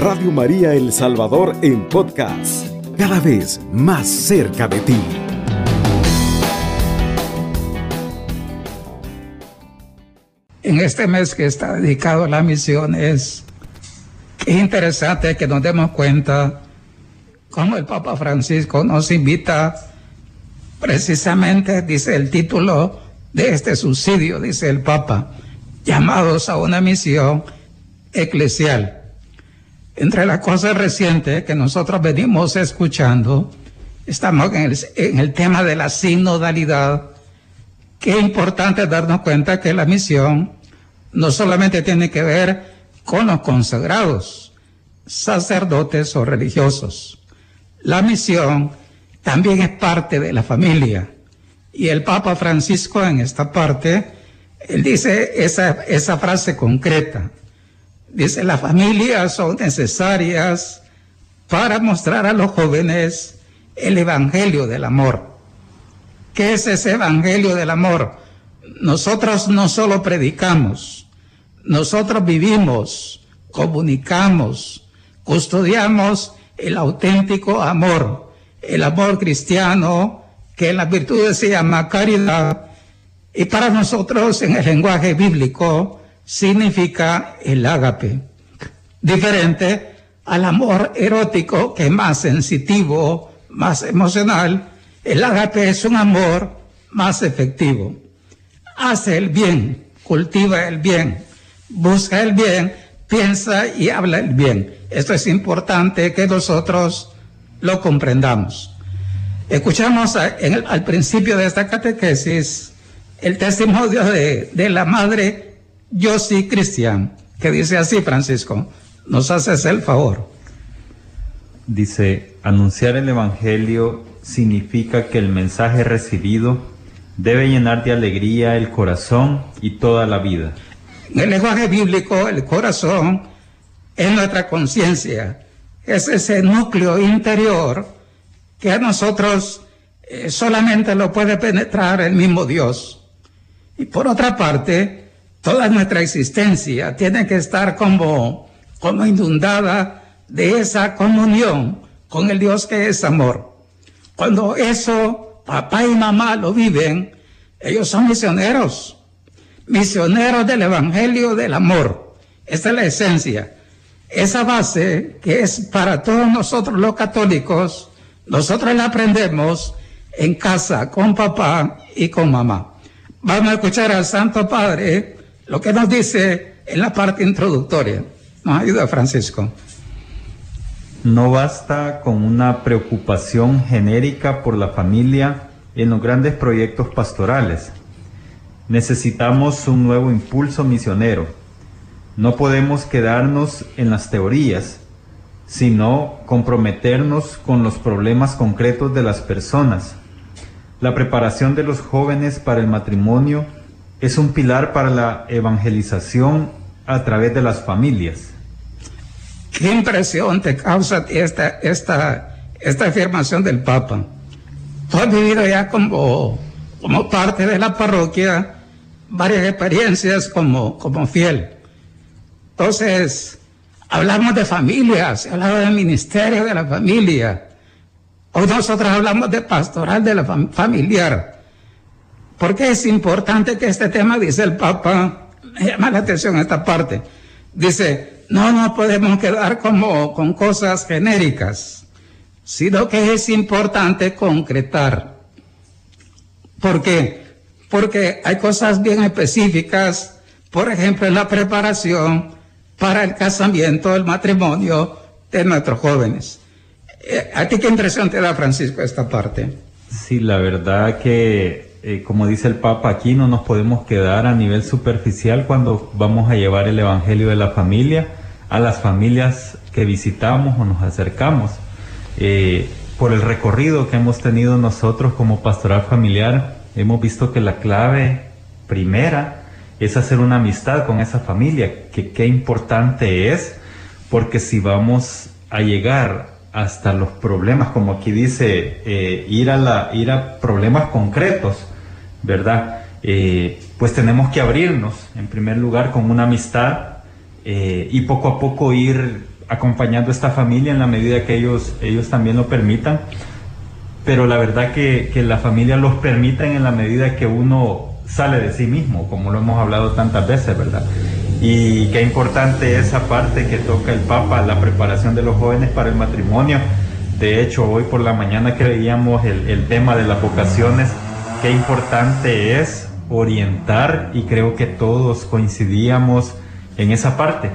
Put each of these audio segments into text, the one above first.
Radio María El Salvador en podcast, cada vez más cerca de ti. En este mes que está dedicado a la misión es interesante que nos demos cuenta cómo el Papa Francisco nos invita precisamente, dice el título de este subsidio, dice el Papa, llamados a una misión eclesial. Entre las cosas recientes que nosotros venimos escuchando, estamos en el, tema de la sinodalidad. Qué importante darnos cuenta que la misión no solamente tiene que ver con los consagrados, sacerdotes o religiosos. La misión también es parte de la familia. Y el Papa Francisco en esta parte, él dice esa frase concreta. Dice, las familias son necesarias para mostrar a los jóvenes el Evangelio del amor. ¿Qué es ese Evangelio del amor? Nosotros no solo predicamos, nosotros vivimos, comunicamos, custodiamos el auténtico amor, el amor cristiano, que en las virtudes se llama caridad, y para nosotros en el lenguaje bíblico significa el ágape, diferente al amor erótico que es más sensitivo, más emocional, el ágape es un amor más efectivo. Hace el bien, cultiva el bien, busca el bien, piensa y habla el bien. Esto es importante que nosotros lo comprendamos. Escuchamos al principio de esta catequesis el testimonio de, de la madre Yossi Cristian, que dice así, Francisco, nos haces el favor. Dice, anunciar el Evangelio significa que el mensaje recibido debe llenar de alegría el corazón y toda la vida. En el lenguaje bíblico, el corazón es nuestra conciencia, es ese núcleo interior que a nosotros eh, solamente lo puede penetrar el mismo Dios. Y por otra parte, toda nuestra existencia tiene que estar como, como inundada de esa comunión con el Dios que es amor. Cuando eso papá y mamá lo viven, ellos son misioneros, misioneros del Evangelio del amor. Esta es la esencia. Esa base que es para todos nosotros los católicos, nosotros la aprendemos en casa con papá y con mamá. Vamos a escuchar al Santo Padre lo que nos dice en la parte introductoria. Nos ayuda Francisco. No basta con una preocupación genérica por la familia en los grandes proyectos pastorales. Necesitamos un nuevo impulso misionero. No podemos quedarnos en las teorías, sino comprometernos con los problemas concretos de las personas. La preparación de los jóvenes para el matrimonio es un pilar para la evangelización a través de las familias. ¿Qué impresión te causa esta, esta, esta afirmación del Papa? Tú has vivido ya como, como parte de la parroquia varias experiencias como, como fiel. Entonces, hablamos de familias, se hablaba del ministerio de la familia. Hoy nosotros hablamos de pastoral de la familiar. ¿Por qué es importante que este tema, dice el Papa, me llama la atención esta parte. Dice, no nos podemos quedar como con cosas genéricas, sino que es importante concretar. ¿Por qué? Porque hay cosas bien específicas, por ejemplo, en la preparación para el casamiento, el matrimonio de nuestros jóvenes. Eh, ¿A ti qué impresión te da, Francisco, esta parte? Sí, la verdad que eh, como dice el Papa, aquí no nos podemos quedar a nivel superficial cuando vamos a llevar el Evangelio de la familia a las familias que visitamos o nos acercamos. Eh, por el recorrido que hemos tenido nosotros como pastoral familiar, hemos visto que la clave primera es hacer una amistad con esa familia, que qué importante es, porque si vamos a llegar hasta los problemas, como aquí dice, eh, ir, a la, ir a problemas concretos, ¿verdad? Eh, pues tenemos que abrirnos, en primer lugar, con una amistad eh, y poco a poco ir acompañando a esta familia en la medida que ellos, ellos también lo permitan. Pero la verdad que, que la familia los permita en la medida que uno sale de sí mismo, como lo hemos hablado tantas veces, ¿verdad? Y qué importante esa parte que toca el Papa, la preparación de los jóvenes para el matrimonio. De hecho, hoy por la mañana que veíamos el, el tema de las vocaciones, qué importante es orientar y creo que todos coincidíamos en esa parte.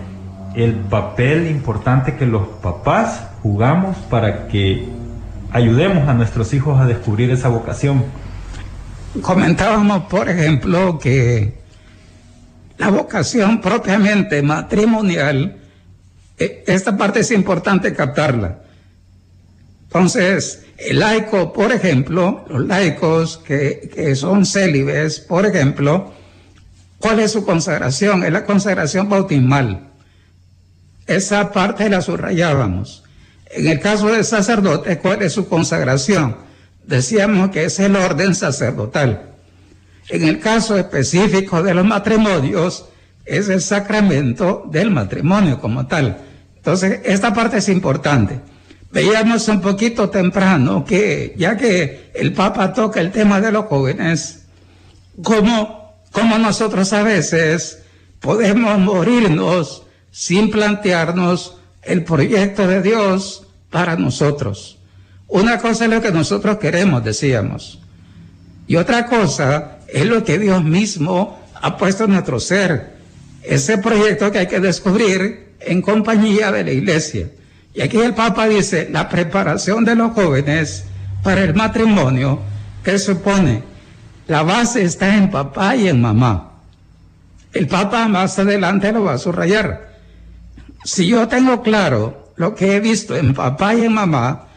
El papel importante que los papás jugamos para que ayudemos a nuestros hijos a descubrir esa vocación. Comentábamos, por ejemplo, que la vocación propiamente matrimonial, eh, esta parte es importante captarla. Entonces, el laico, por ejemplo, los laicos que, que son célibes, por ejemplo, ¿cuál es su consagración? Es la consagración bautismal. Esa parte la subrayábamos. En el caso del sacerdote, ¿cuál es su consagración? Decíamos que es el orden sacerdotal. En el caso específico de los matrimonios, es el sacramento del matrimonio como tal. Entonces, esta parte es importante. Veíamos un poquito temprano que, ya que el Papa toca el tema de los jóvenes, como, como nosotros a veces podemos morirnos sin plantearnos el proyecto de Dios para nosotros. Una cosa es lo que nosotros queremos, decíamos. Y otra cosa es lo que Dios mismo ha puesto en nuestro ser. Ese proyecto que hay que descubrir en compañía de la iglesia. Y aquí el Papa dice, la preparación de los jóvenes para el matrimonio, que supone, la base está en papá y en mamá. El Papa más adelante lo va a subrayar. Si yo tengo claro lo que he visto en papá y en mamá,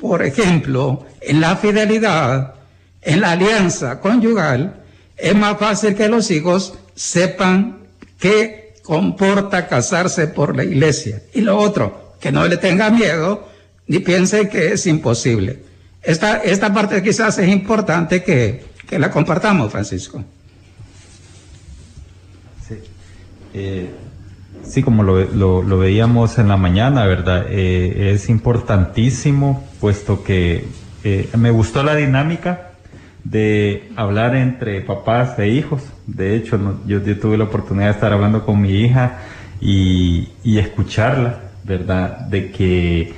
por ejemplo, en la fidelidad, en la alianza conyugal, es más fácil que los hijos sepan qué comporta casarse por la iglesia. Y lo otro, que no le tenga miedo ni piense que es imposible. Esta, esta parte quizás es importante que, que la compartamos, Francisco. Sí, eh, sí como lo, lo, lo, veíamos en la mañana, ¿verdad? Eh, es importantísimo, puesto que eh, me gustó la dinámica de hablar entre papás e hijos. De hecho, yo, yo, tuve la oportunidad de estar hablando con mi hija y, y escucharla ¿verdad? De que,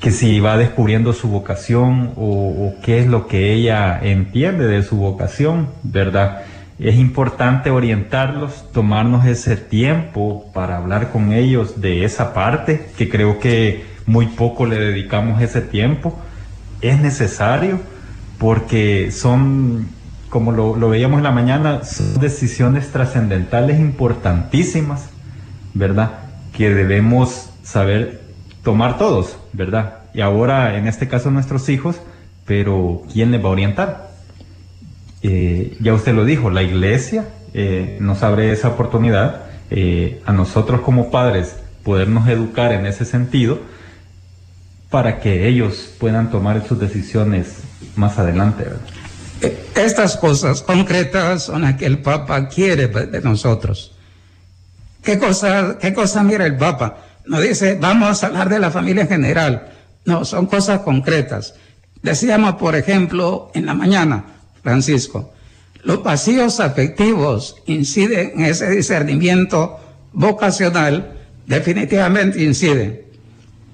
que si va descubriendo su vocación o, qué es lo que ella entiende de su vocación, ¿verdad? Es importante orientarlos, tomarnos ese tiempo para hablar con ellos de esa parte, que creo que muy poco le dedicamos ese tiempo. Es necesario porque son, como lo, lo veíamos en la mañana, son decisiones trascendentales importantísimas, ¿verdad? que debemos saber tomar todos, ¿verdad? Y ahora, en este caso, nuestros hijos, pero ¿quién les va a orientar? Eh, ya usted lo dijo, la iglesia eh, nos abre esa oportunidad eh, a nosotros como padres podernos educar en ese sentido para que ellos puedan tomar sus decisiones más adelante. ¿verdad? Estas cosas concretas son las que el Papa quiere de nosotros. ¿Qué cosa, qué cosa mira el Papa? No dice, vamos a hablar de la familia en general. No, son cosas concretas. Decíamos, por ejemplo, en la mañana, Francisco, los vacíos afectivos inciden en ese discernimiento vocacional, definitivamente inciden.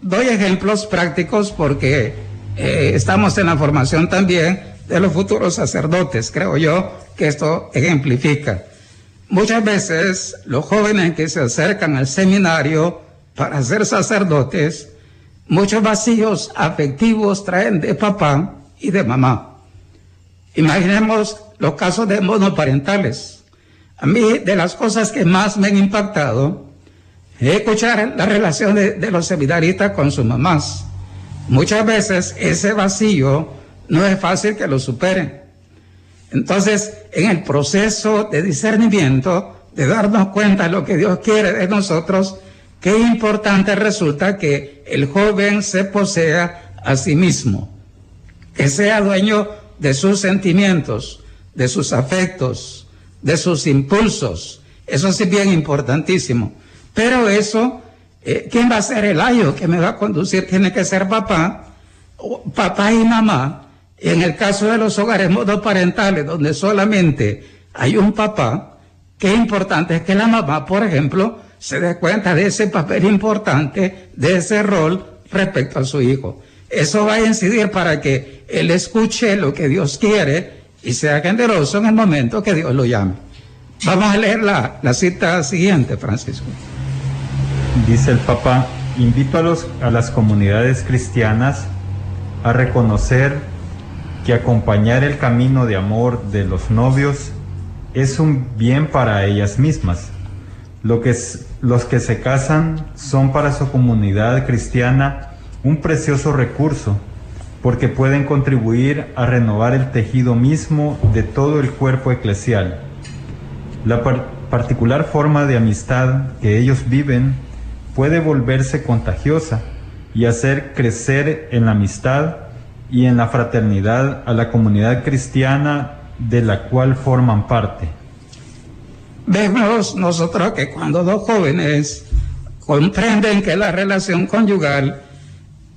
Doy ejemplos prácticos porque eh, estamos en la formación también de los futuros sacerdotes. Creo yo que esto ejemplifica. Muchas veces los jóvenes que se acercan al seminario para ser sacerdotes, muchos vacíos afectivos traen de papá y de mamá. Imaginemos los casos de monoparentales. A mí, de las cosas que más me han impactado, es escuchar la relación de, de los seminaristas con sus mamás. Muchas veces ese vacío no es fácil que lo superen. Entonces, en el proceso de discernimiento, de darnos cuenta de lo que Dios quiere de nosotros, qué importante resulta que el joven se posea a sí mismo, que sea dueño de sus sentimientos, de sus afectos, de sus impulsos. Eso es bien importantísimo. Pero eso eh, ¿quién va a ser el ayo que me va a conducir? Tiene que ser papá, papá y mamá. En el caso de los hogares monoparentales, donde solamente hay un papá, qué importante es que la mamá, por ejemplo, se dé cuenta de ese papel importante, de ese rol respecto a su hijo. Eso va a incidir para que él escuche lo que Dios quiere y sea generoso en el momento que Dios lo llame. Vamos a leer la, la cita siguiente, Francisco. Dice el Papa, invito a, los, a las comunidades cristianas a reconocer que acompañar el camino de amor de los novios es un bien para ellas mismas. Lo que los que se casan son para su comunidad cristiana un precioso recurso porque pueden contribuir a renovar el tejido mismo de todo el cuerpo eclesial. La particular forma de amistad que ellos viven puede volverse contagiosa y hacer crecer en la amistad y en la fraternidad a la comunidad cristiana de la cual forman parte. Vemos nosotros que cuando dos jóvenes comprenden que la relación conyugal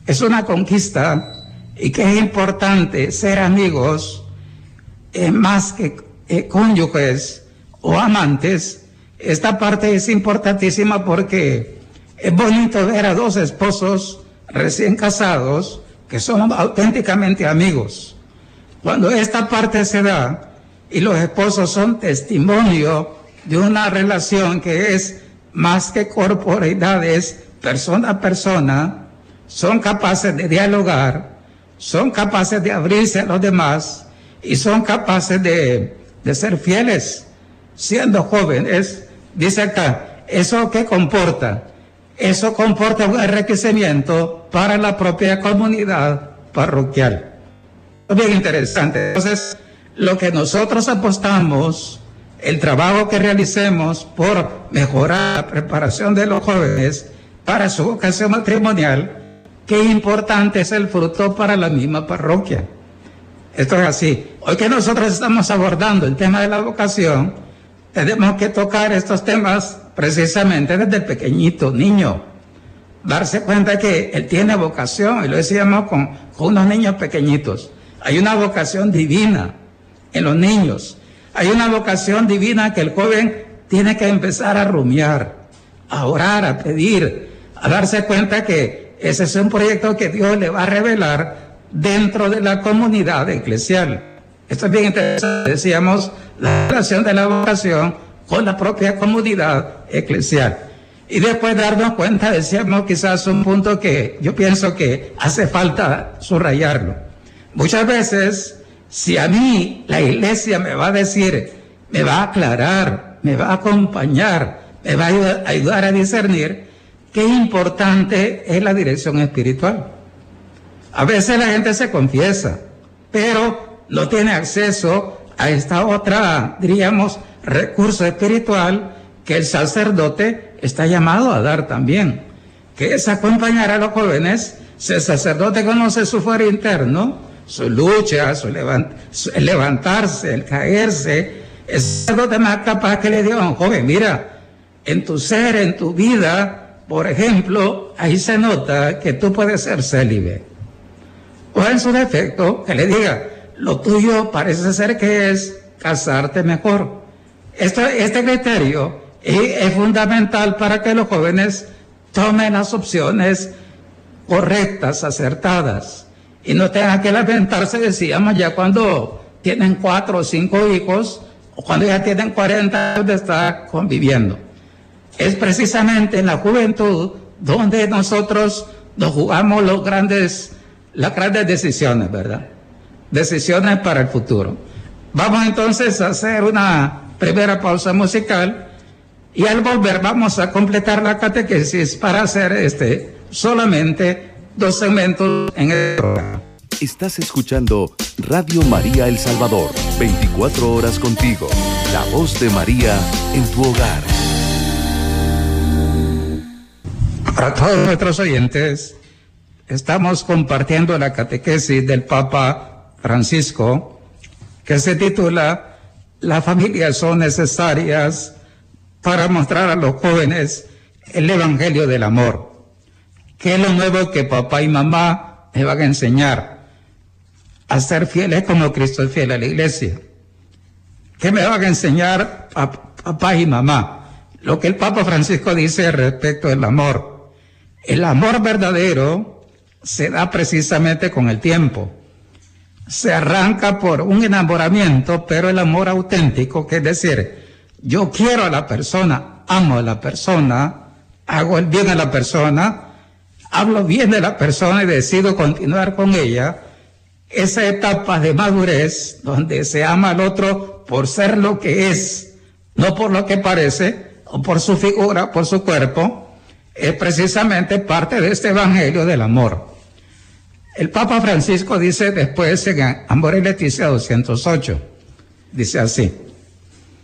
es una conquista y que es importante ser amigos eh, más que eh, cónyuges o amantes, esta parte es importantísima porque es bonito ver a dos esposos recién casados que son auténticamente amigos. Cuando esta parte se da y los esposos son testimonio de una relación que es más que corporeidades, persona a persona, son capaces de dialogar, son capaces de abrirse a los demás y son capaces de, de ser fieles siendo jóvenes. Dice acá, ¿eso qué comporta? Eso comporta un enriquecimiento para la propia comunidad parroquial. Bien interesante. Entonces, lo que nosotros apostamos, el trabajo que realicemos por mejorar la preparación de los jóvenes para su vocación matrimonial, qué importante es el fruto para la misma parroquia. Esto es así. Hoy que nosotros estamos abordando el tema de la vocación, tenemos que tocar estos temas precisamente desde el pequeñito niño. Darse cuenta que él tiene vocación, y lo decíamos con, con unos niños pequeñitos. Hay una vocación divina en los niños. Hay una vocación divina que el joven tiene que empezar a rumiar, a orar, a pedir, a darse cuenta que ese es un proyecto que Dios le va a revelar dentro de la comunidad eclesial. Esto es bien interesante. Decíamos la relación de la vocación con la propia comunidad eclesial. Y después darnos cuenta, decíamos quizás un punto que yo pienso que hace falta subrayarlo. Muchas veces, si a mí la iglesia me va a decir, me va a aclarar, me va a acompañar, me va a ayudar a discernir, qué importante es la dirección espiritual. A veces la gente se confiesa, pero no tiene acceso a esta otra, diríamos, recurso espiritual que el sacerdote está llamado a dar también, que es acompañar a los jóvenes. Si el sacerdote conoce su fuero interno, su lucha, su, levantarse, el caerse, el sacerdote más capaz que le diga a un joven, mira, en tu ser, en tu vida, por ejemplo, ahí se nota que tú puedes ser célibe. O en su defecto, que le diga, lo tuyo parece ser que es casarte mejor este criterio es fundamental para que los jóvenes tomen las opciones correctas, acertadas, y no tengan que lamentarse, decíamos, ya cuando tienen cuatro o cinco hijos, o cuando ya tienen 40 años de estar conviviendo. Es precisamente en la juventud donde nosotros nos jugamos los grandes, las grandes decisiones, ¿verdad? Decisiones para el futuro. Vamos entonces a hacer una primera pausa musical y al volver vamos a completar la catequesis para hacer este solamente dos segmentos en el programa. Estás escuchando Radio María El Salvador, 24 horas contigo, la voz de María en tu hogar. Para todos nuestros oyentes, estamos compartiendo la catequesis del Papa Francisco, que se titula las familias son necesarias para mostrar a los jóvenes el Evangelio del amor. ¿Qué es lo nuevo que papá y mamá me van a enseñar? A ser fieles como Cristo es fiel a la iglesia. ¿Qué me van a enseñar papá y mamá? Lo que el Papa Francisco dice respecto del amor. El amor verdadero se da precisamente con el tiempo. Se arranca por un enamoramiento, pero el amor auténtico, que es decir, yo quiero a la persona, amo a la persona, hago bien a la persona, hablo bien de la persona y decido continuar con ella, esa etapa de madurez donde se ama al otro por ser lo que es, no por lo que parece, o por su figura, por su cuerpo, es precisamente parte de este Evangelio del amor. El Papa Francisco dice después en Amor y Leticia 208, dice así.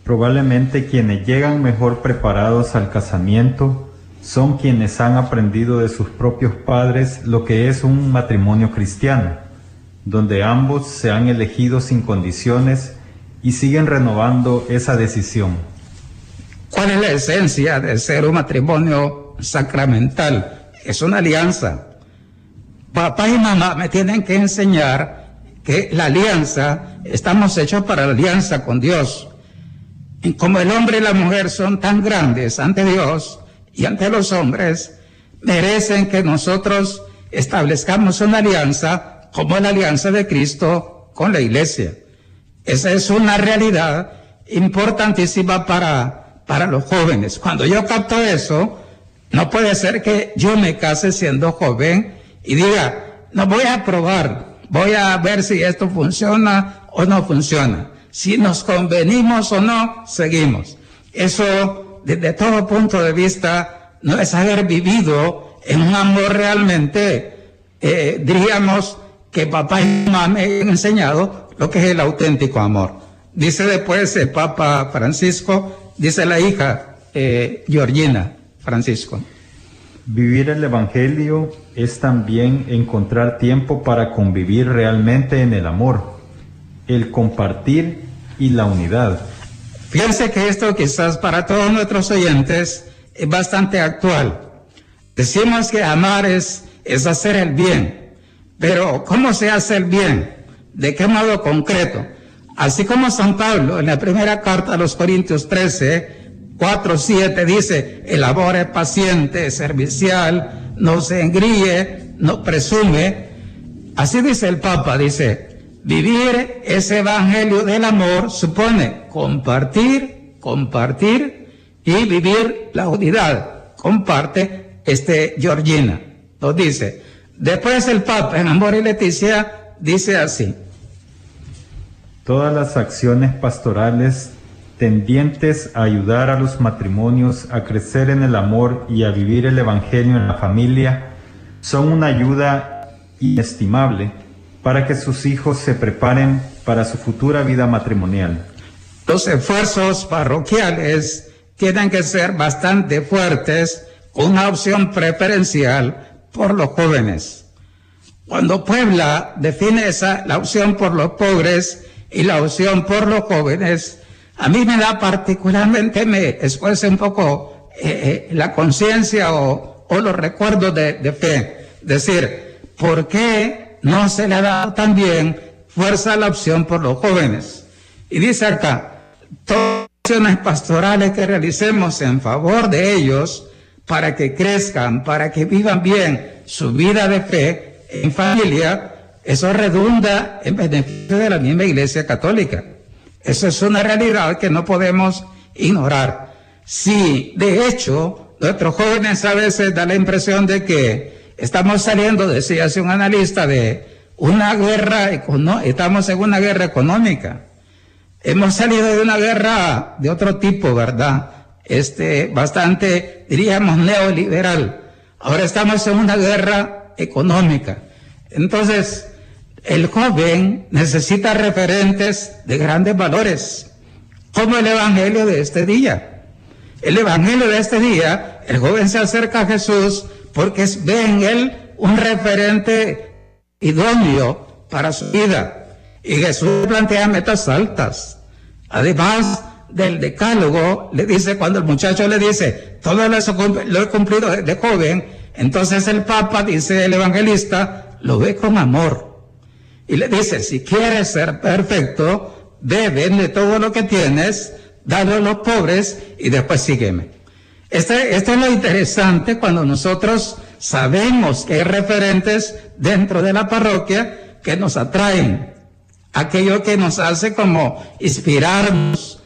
Probablemente quienes llegan mejor preparados al casamiento son quienes han aprendido de sus propios padres lo que es un matrimonio cristiano, donde ambos se han elegido sin condiciones y siguen renovando esa decisión. ¿Cuál es la esencia de ser un matrimonio sacramental? Es una alianza. Papá y mamá me tienen que enseñar que la alianza, estamos hechos para la alianza con Dios. Y como el hombre y la mujer son tan grandes ante Dios y ante los hombres, merecen que nosotros establezcamos una alianza como la alianza de Cristo con la iglesia. Esa es una realidad importantísima para, para los jóvenes. Cuando yo capto eso, no puede ser que yo me case siendo joven y diga, no voy a probar, voy a ver si esto funciona o no funciona. Si nos convenimos o no, seguimos. Eso, desde todo punto de vista, no es haber vivido en un amor realmente, eh, diríamos, que papá y mamá me han enseñado lo que es el auténtico amor. Dice después el Papa Francisco, dice la hija eh, Georgina Francisco. Vivir el Evangelio es también encontrar tiempo para convivir realmente en el amor, el compartir y la unidad. Fíjense que esto quizás para todos nuestros oyentes es bastante actual. Decimos que amar es, es hacer el bien, pero ¿cómo se hace el bien? ¿De qué modo concreto? Así como San Pablo en la primera carta a los Corintios 13, 4, 7 dice, el amor es paciente, servicial, no se engríe, no presume. Así dice el Papa, dice, vivir ese evangelio del amor supone compartir, compartir y vivir la unidad. Comparte este Georgina. Lo dice. Después el Papa en Amor y Leticia dice así, Todas las acciones pastorales tendientes a ayudar a los matrimonios a crecer en el amor y a vivir el Evangelio en la familia son una ayuda inestimable para que sus hijos se preparen para su futura vida matrimonial. Los esfuerzos parroquiales tienen que ser bastante fuertes, una opción preferencial por los jóvenes. Cuando Puebla define esa, la opción por los pobres, y la opción por los jóvenes, a mí me da particularmente, me esfuerza un poco eh, eh, la conciencia o, los recuerdos de, de fe. Decir, ¿por qué no se le ha dado también fuerza a la opción por los jóvenes? Y dice acá, todas las acciones pastorales que realicemos en favor de ellos, para que crezcan, para que vivan bien su vida de fe en familia, eso redunda en beneficio de la misma Iglesia Católica. Eso es una realidad que no podemos ignorar. Si, de hecho, nuestros jóvenes a veces da la impresión de que estamos saliendo, decía hace un analista, de una guerra, estamos en una guerra económica. Hemos salido de una guerra de otro tipo, ¿verdad? Este, bastante, diríamos, neoliberal. Ahora estamos en una guerra económica. Entonces, el joven necesita referentes de grandes valores, como el Evangelio de este día. El Evangelio de este día, el joven se acerca a Jesús porque ve en él un referente idóneo para su vida. Y Jesús plantea metas altas. Además, del decálogo, le dice, cuando el muchacho le dice, todo eso lo he cumplido de joven, entonces el Papa, dice el evangelista, lo ve con amor. Y le dice, si quieres ser perfecto, ve, vende todo lo que tienes, dale a los pobres y después sígueme. Este, esto es lo interesante cuando nosotros sabemos que hay referentes dentro de la parroquia que nos atraen. Aquello que nos hace como inspirarnos,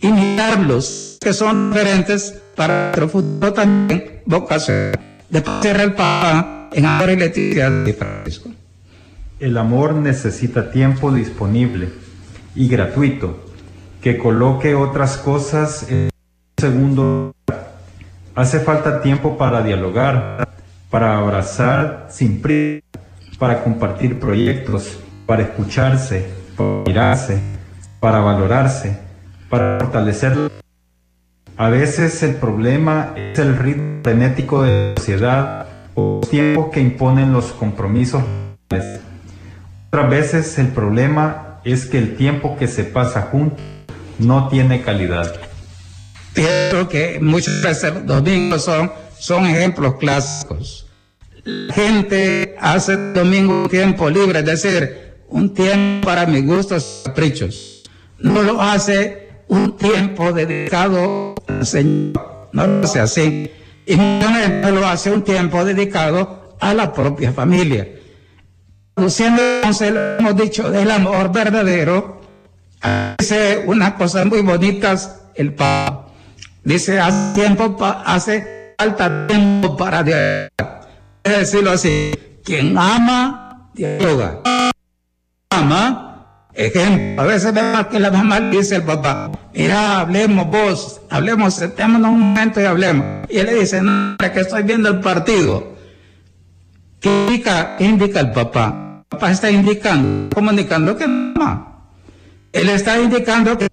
imitarlos, que son referentes para nuestro futuro también vocación. Después cierra el Papa en Ahora y Leticia de Francisco. El amor necesita tiempo disponible y gratuito que coloque otras cosas en segundo Hace falta tiempo para dialogar, para abrazar sin prisa, para compartir proyectos, para escucharse, para mirarse, para valorarse, para fortalecer. A veces el problema es el ritmo frenético de la sociedad o los tiempos que imponen los compromisos. Otras veces el problema es que el tiempo que se pasa juntos no tiene calidad. Pienso que los domingos son, son ejemplos clásicos. La gente hace domingo un tiempo libre, es decir, un tiempo para mis gustos caprichos. No lo hace un tiempo dedicado al Señor, no lo hace así. Y no lo hace un tiempo dedicado a la propia familia. Luciendo entonces, hemos dicho del amor verdadero, dice unas cosas muy bonitas el Papa. Dice, hace tiempo, hace falta tiempo para dialogar. Es decirlo así, quien ama, dialoga. Ama, ejemplo, a veces vemos que la mamá dice al papá, mira, hablemos vos, hablemos, sentémonos un momento y hablemos. Y él le dice, no, es que estoy viendo el partido. ¿Qué indica, indica el papá? El papá está indicando, comunicando que no ama. Él está indicando que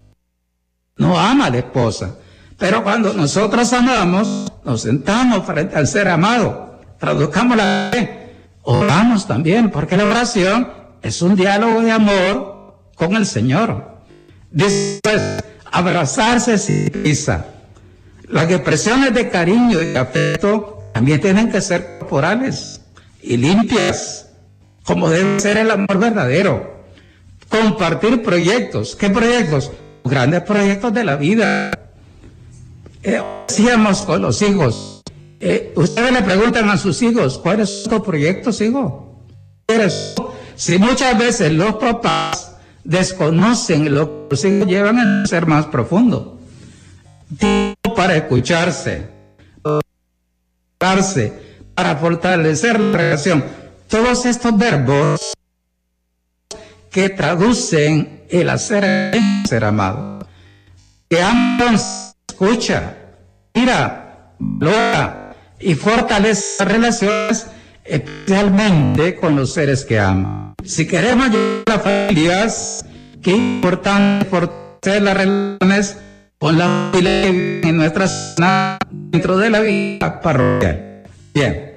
no ama a la esposa. Pero cuando nosotros amamos, nos sentamos frente al ser amado, traduzcamos la fe, oramos también, porque la oración es un diálogo de amor con el Señor. Después, abrazarse sin prisa. Las expresiones de cariño y afecto también tienen que ser corporales y limpias, como debe ser el amor verdadero. Compartir proyectos. ¿Qué proyectos? Grandes proyectos de la vida eh, decíamos con los hijos, eh, ustedes le preguntan a sus hijos, ¿cuáles son tus proyectos, hijo? Si muchas veces los papás desconocen lo que los hijos llevan a ser más profundo. Tiempo para escucharse, para fortalecer la relación. Todos estos verbos que traducen el hacer ser amado. Que ambos escucha, mira, logra y fortalece relaciones especialmente con los seres que ama. Si queremos ayudar a las familias, qué importante fortalecer las relaciones con la familia en nuestra zona dentro de la vida parroquial. Bien,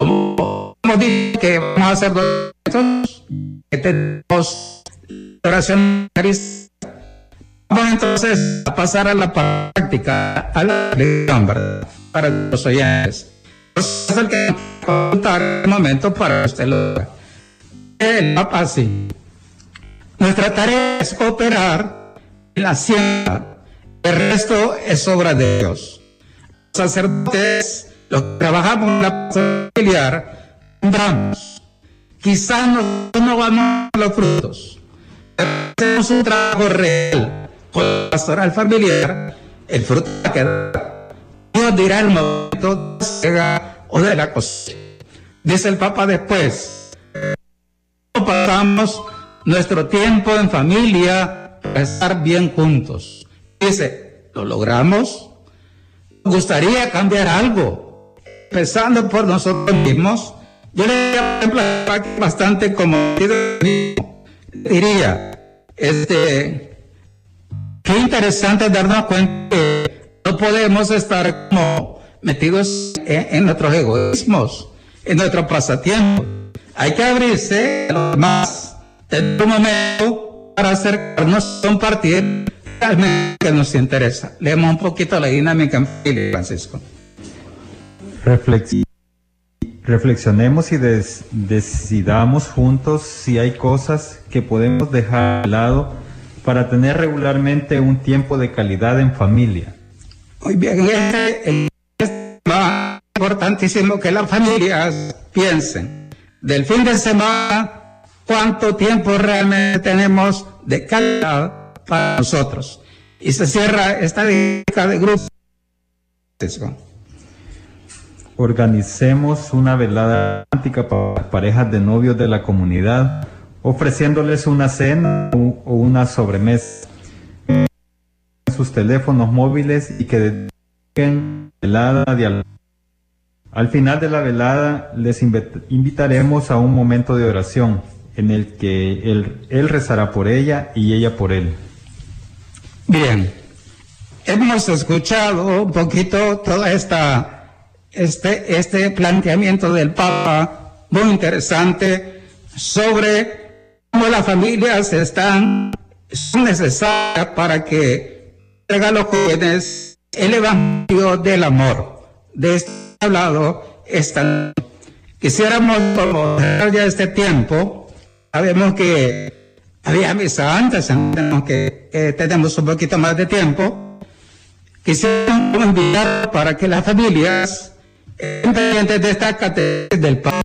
como, dicho que vamos a hacer dos que tenemos oración Vamos entonces a pasar a la práctica, a la lección. Para los oyentes. Es el que contar el momento para usted lo El Papa sí. Nuestra tarea es cooperar en la ciencia. El resto es obra de Dios. Sacerdotes, los que trabajamos en la familiar, sembramos. Quizás no, no vamos a los frutos. Pero hacemos un trabajo real con la pastoral familiar, el fruto que Dios dirá el momento de la o de la cosecha. Dice el Papa después, pasamos nuestro tiempo en familia para estar bien juntos. Dice, ¿lo logramos? ¿Nos gustaría cambiar algo? Empezando por nosotros mismos. Yo le diría, bastante como diría, este, Qué interesante darnos cuenta que no podemos estar metidos en, nuestros egoísmos, en nuestro pasatiempo. Hay que abrirse más, tener un momento para acercarnos, compartir realmente que nos interesa. Leemos un poquito la dinámica en familia, Reflexionemos y decidamos juntos si hay cosas que podemos dejar de lado para tener regularmente un tiempo de calidad en familia. Muy bien, este es más importantísimo que las familias piensen. Del fin de semana, ¿cuánto tiempo realmente tenemos de calidad para nosotros. Y se cierra esta dinámica de grupo. Organicemos una velada romántica para parejas de novios de la comunidad, ofreciéndoles una cena o una sobremesa. Sus teléfonos móviles y que dediquen velada Al. Final de la velada les invitaremos a un momento de oración en el que él, él rezará por ella y ella por él. Bien, hemos escuchado un poquito toda esta, este, este planteamiento del Papa, muy interesante, sobre cómo las familias están, son necesarias para que traigan a los jóvenes el evangelio del amor. De este hablado, esta, quisiéramos ya este tiempo, sabemos que había misa antes, que eh, tenemos un poquito más de tiempo. Quisiera invitar para que las familias de esta del Papa.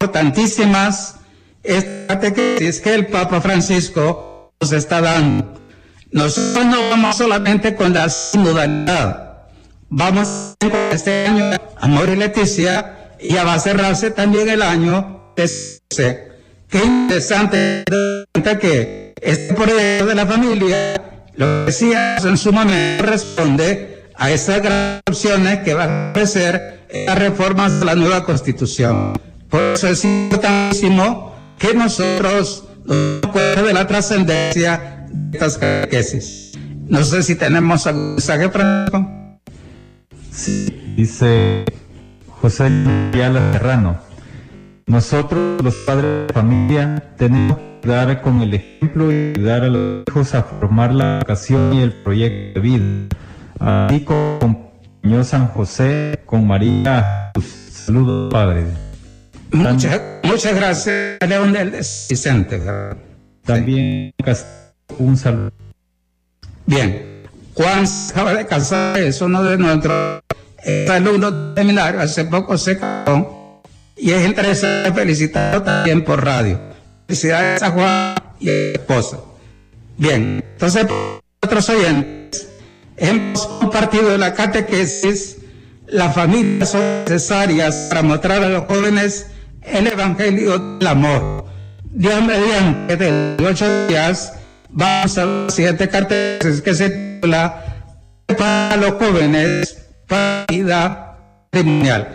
Importantísimas esta catequesis que el Papa Francisco nos está dando. Nosotros no vamos solamente con la sinodalidad, vamos este año Amor y Leticia y va a cerrarse también el año de Qué interesante que este proyecto de la familia, lo que decíamos en su momento, responde a grandes opciones que van a ofrecer las reformas de la nueva constitución. Por eso es importantísimo que nosotros nos de la trascendencia de estas catequesis. No sé si tenemos algún mensaje, Francisco. Sí, dice José Ayala Serrano. Nosotros, los padres de familia, tenemos que dar con el ejemplo y ayudar a los hijos a formar la vocación y el proyecto de vida. Así con San José, con María. Saludos, Padre. Muchas, muchas gracias, Leonel Vicente. También un saludo. Bien, Juan acaba de casar, es uno de nuestros alumnos de seminario, hace poco se casó y es interesante felicitarlo también por radio. Felicidades a Juan y a su esposa. Bien, entonces, otros oyentes, hemos compartido la catequesis las familias son necesarias para mostrar a los jóvenes el evangelio del amor. Dios mediante, de ocho días, vamos a la siguiente catequesis que se titula para los jóvenes para vida criminal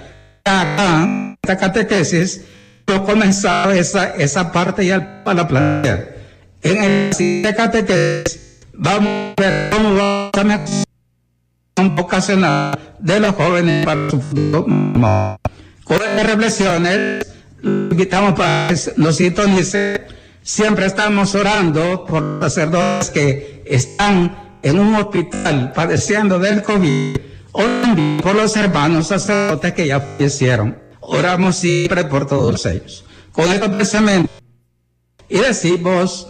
acá, esta catequesis, yo comenzaba esa, esa parte ya para plantear. En el siguiente catequesis, vamos a ver cómo va a mejorar vocacional de los jóvenes para su futuro. Con estas reflexiones, invitamos para que nos sintonice. Siempre estamos orando por sacerdotes que están en un hospital padeciendo del COVID Oramos por los hermanos sacerdotes que ya fallecieron. Oramos siempre por todos ellos. Con este pensamiento y decimos,